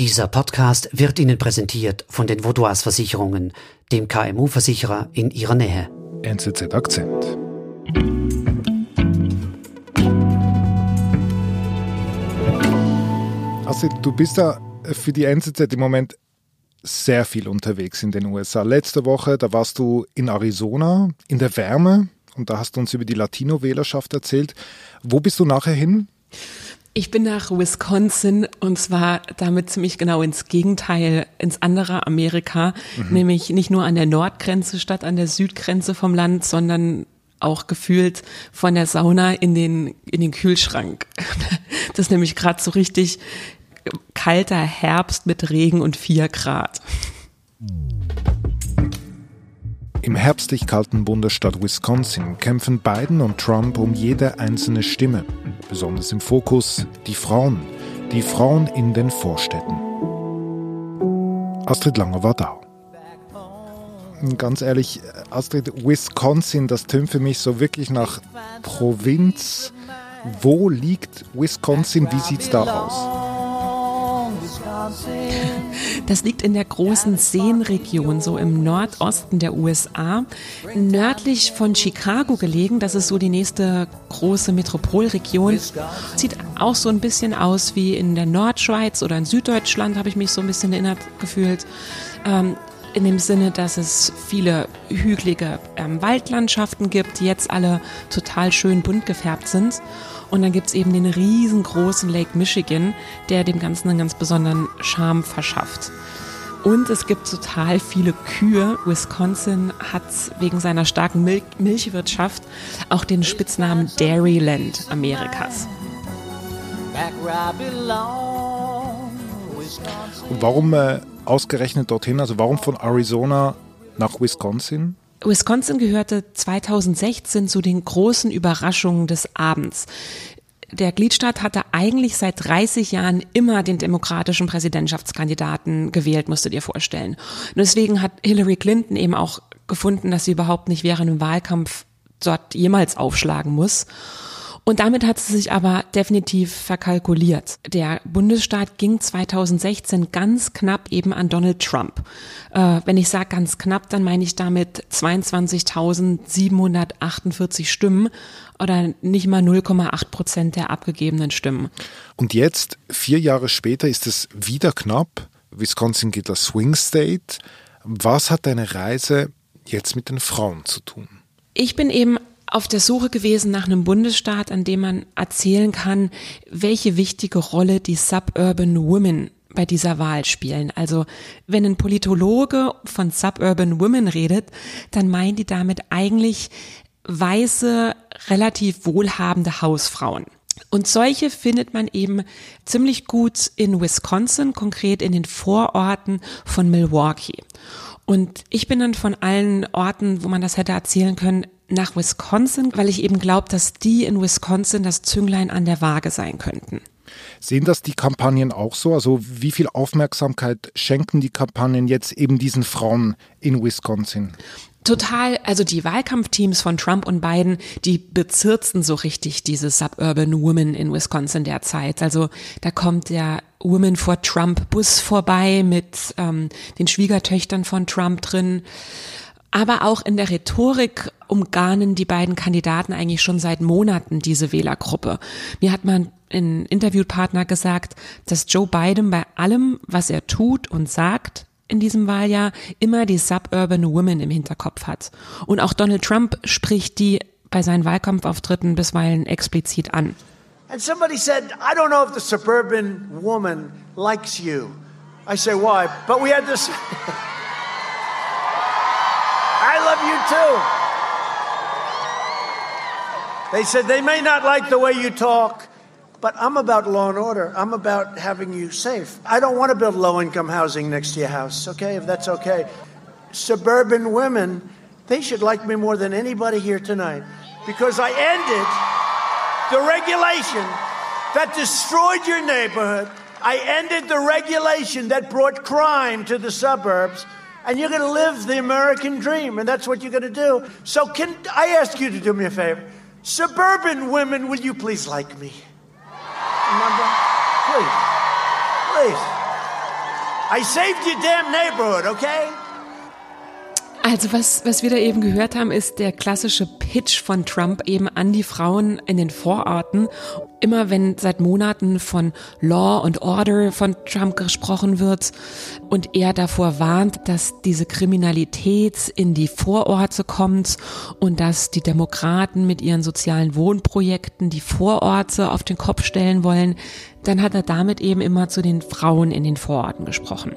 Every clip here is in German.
Dieser Podcast wird Ihnen präsentiert von den Vaudois Versicherungen, dem KMU-Versicherer in Ihrer Nähe. NZZ Akzent. Also du bist da für die NZZ im Moment sehr viel unterwegs in den USA. Letzte Woche, da warst du in Arizona in der Wärme und da hast du uns über die Latino-Wählerschaft erzählt. Wo bist du nachher hin? Ich bin nach Wisconsin und zwar damit ziemlich genau ins Gegenteil, ins andere Amerika, mhm. nämlich nicht nur an der Nordgrenze statt an der Südgrenze vom Land, sondern auch gefühlt von der Sauna in den, in den Kühlschrank. Das ist nämlich gerade so richtig kalter Herbst mit Regen und vier Grad. Im herbstlich kalten Bundesstaat Wisconsin kämpfen Biden und Trump um jede einzelne Stimme. Besonders im Fokus die Frauen, die Frauen in den Vorstädten. Astrid Langer war da. Ganz ehrlich, Astrid, Wisconsin, das tönt für mich so wirklich nach Provinz. Wo liegt Wisconsin? Wie sieht es da aus? Das liegt in der großen Seenregion, so im Nordosten der USA, nördlich von Chicago gelegen. Das ist so die nächste große Metropolregion. Sieht auch so ein bisschen aus wie in der Nordschweiz oder in Süddeutschland, habe ich mich so ein bisschen erinnert gefühlt. Ähm, in dem Sinne, dass es viele hügelige ähm, Waldlandschaften gibt, die jetzt alle total schön bunt gefärbt sind. Und dann gibt's eben den riesengroßen Lake Michigan, der dem Ganzen einen ganz besonderen Charme verschafft. Und es gibt total viele Kühe. Wisconsin hat wegen seiner starken Mil Milchwirtschaft auch den Spitznamen Dairyland Amerikas. Und warum äh, ausgerechnet dorthin? Also warum von Arizona nach Wisconsin? Wisconsin gehörte 2016 zu den großen Überraschungen des Abends. Der Gliedstaat hatte eigentlich seit 30 Jahren immer den demokratischen Präsidentschaftskandidaten gewählt, musst du dir vorstellen. Und deswegen hat Hillary Clinton eben auch gefunden, dass sie überhaupt nicht während einem Wahlkampf dort jemals aufschlagen muss. Und damit hat sie sich aber definitiv verkalkuliert. Der Bundesstaat ging 2016 ganz knapp eben an Donald Trump. Äh, wenn ich sage ganz knapp, dann meine ich damit 22.748 Stimmen oder nicht mal 0,8 Prozent der abgegebenen Stimmen. Und jetzt, vier Jahre später, ist es wieder knapp. Wisconsin geht als Swing State. Was hat deine Reise jetzt mit den Frauen zu tun? Ich bin eben auf der Suche gewesen nach einem Bundesstaat, an dem man erzählen kann, welche wichtige Rolle die Suburban Women bei dieser Wahl spielen. Also wenn ein Politologe von Suburban Women redet, dann meinen die damit eigentlich weiße, relativ wohlhabende Hausfrauen. Und solche findet man eben ziemlich gut in Wisconsin, konkret in den Vororten von Milwaukee. Und ich bin dann von allen Orten, wo man das hätte erzählen können, nach Wisconsin, weil ich eben glaube, dass die in Wisconsin das Zünglein an der Waage sein könnten. Sehen das die Kampagnen auch so? Also wie viel Aufmerksamkeit schenken die Kampagnen jetzt eben diesen Frauen in Wisconsin? Total, also die Wahlkampfteams von Trump und Biden, die bezirzen so richtig diese Suburban Women in Wisconsin derzeit. Also da kommt der Women for Trump Bus vorbei mit ähm, den Schwiegertöchtern von Trump drin. Aber auch in der Rhetorik umgarnen die beiden Kandidaten eigentlich schon seit Monaten diese Wählergruppe. Mir hat man ein Interviewpartner gesagt, dass Joe Biden bei allem, was er tut und sagt, in diesem Wahljahr immer die Suburban Women im Hinterkopf hat. Und auch Donald Trump spricht die bei seinen Wahlkampfauftritten bisweilen explizit an. And somebody said, I don't know if the suburban woman likes you. I say, why? But we had this. Too. They said they may not like the way you talk, but I'm about law and order. I'm about having you safe. I don't want to build low income housing next to your house, okay, if that's okay. Suburban women, they should like me more than anybody here tonight because I ended the regulation that destroyed your neighborhood. I ended the regulation that brought crime to the suburbs and you're going to live the American dream, and that's what you're going to do. So, can I ask you to do me a favor? Suburban women, will you please like me? Remember? Please. Please. I saved your damn neighborhood, okay? Also was, was wir da eben gehört haben, ist der klassische Pitch von Trump eben an die Frauen in den Vororten. Immer wenn seit Monaten von Law and Order von Trump gesprochen wird und er davor warnt, dass diese Kriminalität in die Vororte kommt und dass die Demokraten mit ihren sozialen Wohnprojekten die Vororte auf den Kopf stellen wollen, dann hat er damit eben immer zu den Frauen in den Vororten gesprochen.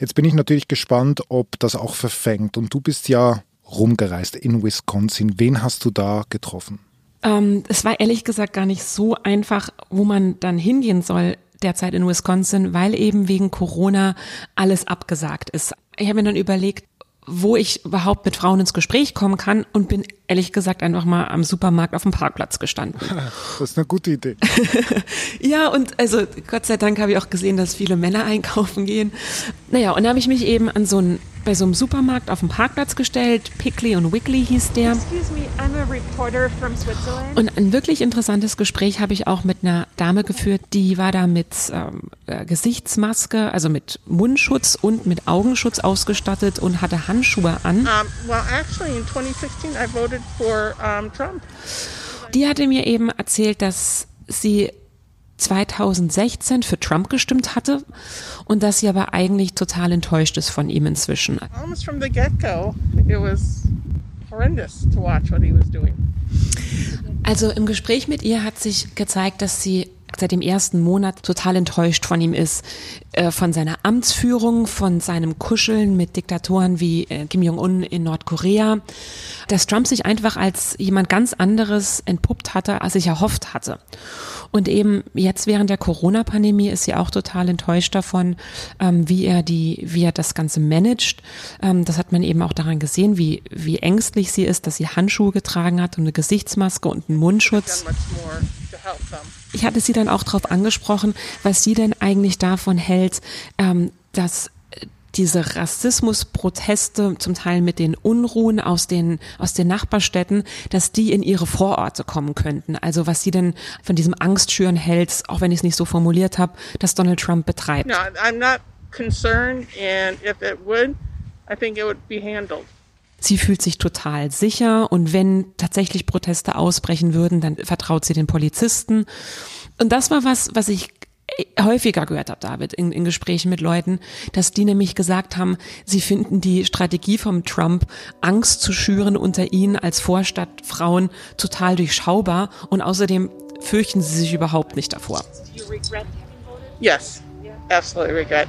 Jetzt bin ich natürlich gespannt, ob das auch verfängt. Und du bist ja rumgereist in Wisconsin. Wen hast du da getroffen? Ähm, es war ehrlich gesagt gar nicht so einfach, wo man dann hingehen soll derzeit in Wisconsin, weil eben wegen Corona alles abgesagt ist. Ich habe mir dann überlegt, wo ich überhaupt mit Frauen ins Gespräch kommen kann und bin ehrlich gesagt einfach mal am Supermarkt auf dem Parkplatz gestanden. Das ist eine gute Idee. ja, und also Gott sei Dank habe ich auch gesehen, dass viele Männer einkaufen gehen. Naja, und da habe ich mich eben an so ein bei so einem Supermarkt auf dem Parkplatz gestellt. Pickly und Wiggly hieß der. Excuse me, I'm a reporter from Switzerland. Und ein wirklich interessantes Gespräch habe ich auch mit einer Dame geführt, die war da mit ähm, äh, Gesichtsmaske, also mit Mundschutz und mit Augenschutz ausgestattet und hatte Handschuhe an. Um, well, actually in 2016 I voted for um, Trump. Die hatte mir eben erzählt, dass sie 2016 für Trump gestimmt hatte und dass sie aber eigentlich total enttäuscht ist von ihm inzwischen. Almost from the get-go, it was horrendous to watch what he was doing. Also im Gespräch mit ihr hat sich gezeigt, dass sie seit dem ersten Monat total enttäuscht von ihm ist, äh, von seiner Amtsführung, von seinem Kuscheln mit Diktatoren wie äh, Kim Jong-un in Nordkorea, dass Trump sich einfach als jemand ganz anderes entpuppt hatte, als ich erhofft hatte. Und eben jetzt während der Corona-Pandemie ist sie auch total enttäuscht davon, ähm, wie er die, wie er das Ganze managt. Ähm, das hat man eben auch daran gesehen, wie, wie ängstlich sie ist, dass sie Handschuhe getragen hat und eine Gesichtsmaske und einen Mundschutz. Ich hatte sie dann auch darauf angesprochen, was sie denn eigentlich davon hält, ähm, dass diese Rassismusproteste, zum Teil mit den Unruhen aus den, aus den Nachbarstädten, dass die in ihre Vororte kommen könnten. Also was sie denn von diesem Angstschüren hält, auch wenn ich es nicht so formuliert habe, dass Donald Trump betreibt. No, I'm not concerned and if it would, I think it would be handled. Sie fühlt sich total sicher und wenn tatsächlich Proteste ausbrechen würden, dann vertraut sie den Polizisten. Und das war was, was ich häufiger gehört habe, David, in, in Gesprächen mit Leuten, dass die nämlich gesagt haben, sie finden die Strategie vom Trump, Angst zu schüren unter ihnen als Vorstadtfrauen total durchschaubar und außerdem fürchten sie sich überhaupt nicht davor. Yes, absolutely regret.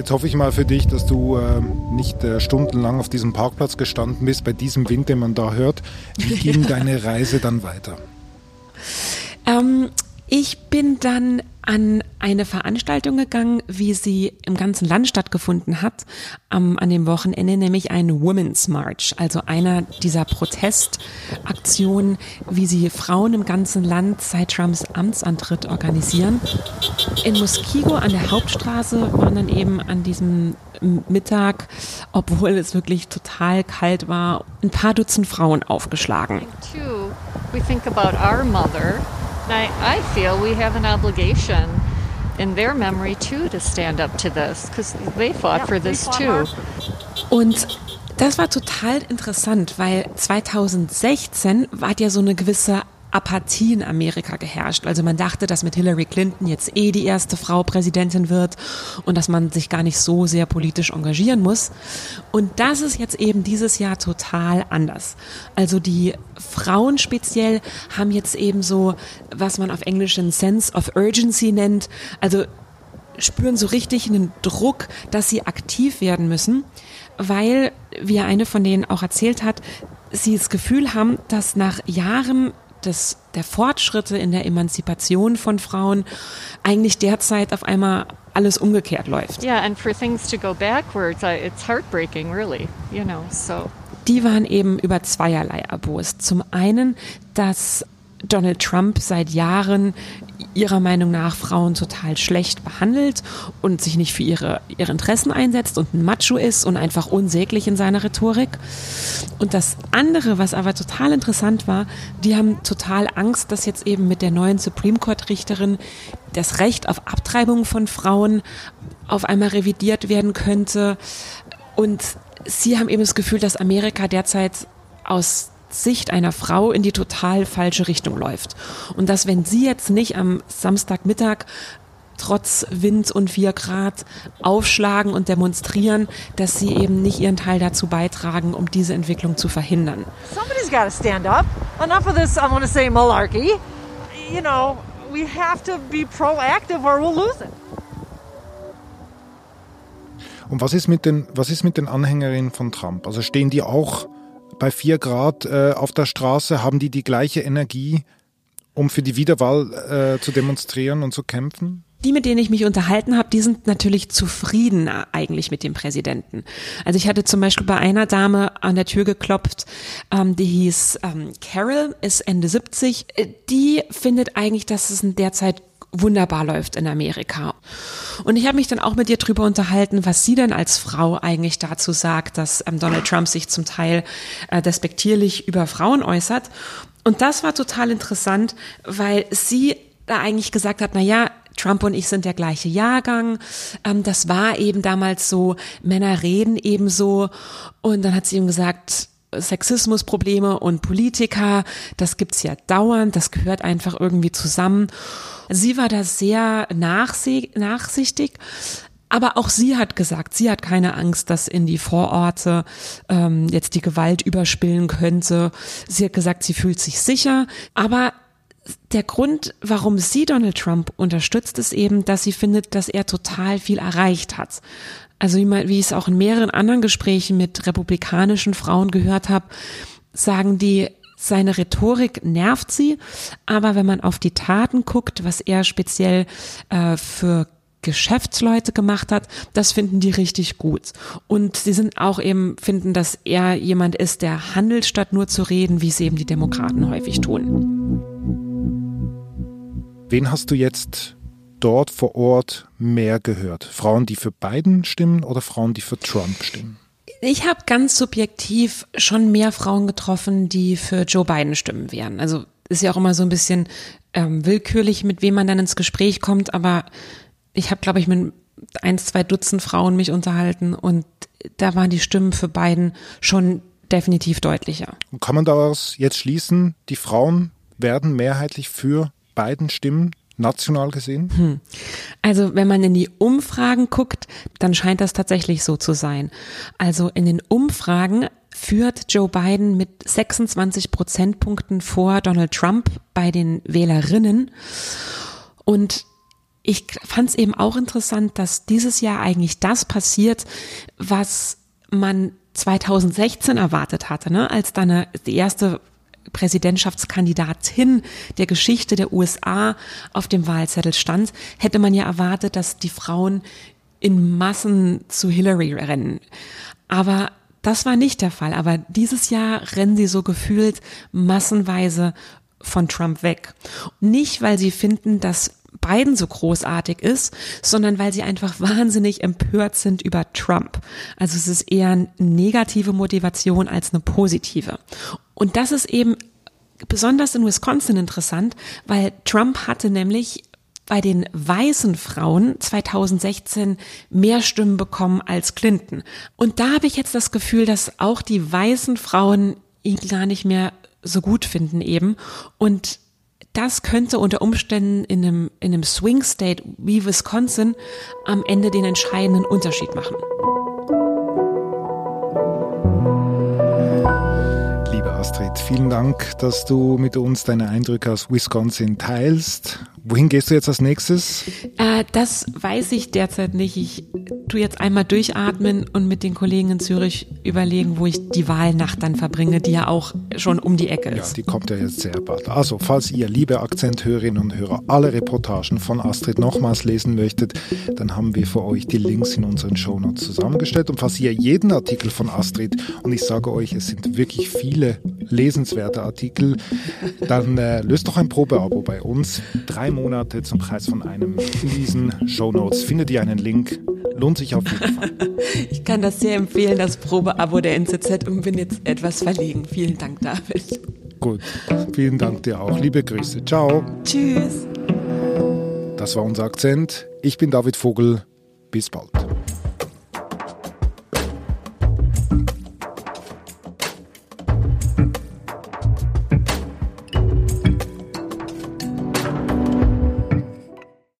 Jetzt hoffe ich mal für dich, dass du äh, nicht äh, stundenlang auf diesem Parkplatz gestanden bist, bei diesem Wind, den man da hört. Wie ging deine Reise dann weiter? Ähm, ich bin dann an eine Veranstaltung gegangen, wie sie im ganzen Land stattgefunden hat, am, an dem Wochenende, nämlich ein Women's March, also einer dieser Protestaktionen, wie sie Frauen im ganzen Land seit Trumps Amtsantritt organisieren. In Muskego an der Hauptstraße waren dann eben an diesem Mittag, obwohl es wirklich total kalt war, ein paar Dutzend Frauen aufgeschlagen. We think about our mother. I, I feel we have an obligation in their memory too to stand up to this because they fought for this too. Und das war total interessant, weil 2016 war ja so eine gewisse Apathie in Amerika geherrscht. Also man dachte, dass mit Hillary Clinton jetzt eh die erste Frau Präsidentin wird und dass man sich gar nicht so sehr politisch engagieren muss. Und das ist jetzt eben dieses Jahr total anders. Also die Frauen speziell haben jetzt eben so, was man auf Englisch einen Sense of Urgency nennt. Also spüren so richtig einen Druck, dass sie aktiv werden müssen, weil, wie eine von denen auch erzählt hat, sie das Gefühl haben, dass nach Jahren des, der Fortschritte in der Emanzipation von Frauen eigentlich derzeit auf einmal alles umgekehrt läuft. Yeah, and for things to go backwards, it's heartbreaking, really, you know, so. Die waren eben über zweierlei erbost. Zum einen, dass Donald Trump seit Jahren ihrer Meinung nach Frauen total schlecht behandelt und sich nicht für ihre, ihre Interessen einsetzt und ein Macho ist und einfach unsäglich in seiner Rhetorik. Und das andere, was aber total interessant war, die haben total Angst, dass jetzt eben mit der neuen Supreme Court Richterin das Recht auf Abtreibung von Frauen auf einmal revidiert werden könnte. Und sie haben eben das Gefühl, dass Amerika derzeit aus Sicht einer Frau in die total falsche Richtung läuft. Und dass, wenn sie jetzt nicht am Samstagmittag trotz Wind und vier Grad aufschlagen und demonstrieren, dass sie eben nicht ihren Teil dazu beitragen, um diese Entwicklung zu verhindern. Somebody's got to stand up. Enough of this, I want to say malarkey. You know, we have to be proactive or we'll lose it. Und was ist mit den, was ist mit den Anhängerinnen von Trump? Also stehen die auch bei vier Grad äh, auf der Straße, haben die die gleiche Energie, um für die Wiederwahl äh, zu demonstrieren und zu kämpfen? Die, mit denen ich mich unterhalten habe, die sind natürlich zufrieden äh, eigentlich mit dem Präsidenten. Also ich hatte zum Beispiel bei einer Dame an der Tür geklopft, ähm, die hieß ähm, Carol, ist Ende 70. Äh, die findet eigentlich, dass es in der Zeit wunderbar läuft in Amerika. Und ich habe mich dann auch mit ihr drüber unterhalten, was sie denn als Frau eigentlich dazu sagt, dass ähm, Donald Trump sich zum Teil äh, despektierlich über Frauen äußert. Und das war total interessant, weil sie da eigentlich gesagt hat, na ja, Trump und ich sind der gleiche Jahrgang. Ähm, das war eben damals so, Männer reden eben so. Und dann hat sie ihm gesagt, Sexismusprobleme und Politiker, das gibt's ja dauernd, das gehört einfach irgendwie zusammen. Sie war da sehr nachsichtig. Aber auch sie hat gesagt, sie hat keine Angst, dass in die Vororte ähm, jetzt die Gewalt überspillen könnte. Sie hat gesagt, sie fühlt sich sicher. Aber der Grund, warum sie Donald Trump unterstützt, ist eben, dass sie findet, dass er total viel erreicht hat. Also wie, ich es auch in mehreren anderen Gesprächen mit republikanischen Frauen gehört habe, sagen die, seine Rhetorik nervt sie, aber wenn man auf die Taten guckt, was er speziell äh, für Geschäftsleute gemacht hat, das finden die richtig gut. Und sie sind auch eben, finden, dass er jemand ist, der handelt, statt nur zu reden, wie es eben die Demokraten häufig tun. Wen hast du jetzt dort vor Ort mehr gehört? Frauen, die für Biden stimmen oder Frauen, die für Trump stimmen? Ich habe ganz subjektiv schon mehr Frauen getroffen, die für Joe Biden stimmen werden. Also ist ja auch immer so ein bisschen ähm, willkürlich, mit wem man dann ins Gespräch kommt, aber ich habe, glaube ich, mit ein, zwei Dutzend Frauen mich unterhalten und da waren die Stimmen für Biden schon definitiv deutlicher. Und kann man daraus jetzt schließen, die Frauen werden mehrheitlich für Biden stimmen, national gesehen? Hm. Also wenn man in die Umfragen guckt, dann scheint das tatsächlich so zu sein. Also in den Umfragen führt Joe Biden mit 26 Prozentpunkten vor Donald Trump bei den Wählerinnen. Und ich fand es eben auch interessant, dass dieses Jahr eigentlich das passiert, was man 2016 erwartet hatte, ne? als dann die erste Präsidentschaftskandidatin der Geschichte der USA auf dem Wahlzettel stand, hätte man ja erwartet, dass die Frauen in Massen zu Hillary rennen. Aber das war nicht der Fall. Aber dieses Jahr rennen sie so gefühlt massenweise von Trump weg. Nicht, weil sie finden, dass Biden so großartig ist, sondern weil sie einfach wahnsinnig empört sind über Trump. Also es ist eher eine negative Motivation als eine positive. Und das ist eben besonders in Wisconsin interessant, weil Trump hatte nämlich bei den weißen Frauen 2016 mehr Stimmen bekommen als Clinton. Und da habe ich jetzt das Gefühl, dass auch die weißen Frauen ihn gar nicht mehr so gut finden eben. Und das könnte unter Umständen in einem, in einem Swing State wie Wisconsin am Ende den entscheidenden Unterschied machen. Liebe Astrid, Vielen Dank, dass du mit uns deine Eindrücke aus Wisconsin teilst. Wohin gehst du jetzt als nächstes? Äh, das weiß ich derzeit nicht. Ich tue jetzt einmal durchatmen und mit den Kollegen in Zürich überlegen, wo ich die Wahlnacht dann verbringe, die ja auch schon um die Ecke ist. Ja, die kommt ja jetzt sehr bald. Also, falls ihr, liebe Akzenthörerinnen und Hörer, alle Reportagen von Astrid nochmals lesen möchtet, dann haben wir für euch die Links in unseren Shownotes zusammengestellt. Und falls ihr jeden Artikel von Astrid, und ich sage euch, es sind wirklich viele lesenswerte Artikel, dann äh, löst doch ein Probeabo bei uns. Drei Monate zum Preis von einem. In diesen Shownotes findet ihr einen Link. Lohnt sich auf jeden Fall. Ich kann das sehr empfehlen, das Probeabo der NZZ und bin jetzt etwas verlegen. Vielen Dank, David. Gut, vielen Dank dir auch. Liebe Grüße. Ciao. Tschüss. Das war unser Akzent. Ich bin David Vogel. Bis bald.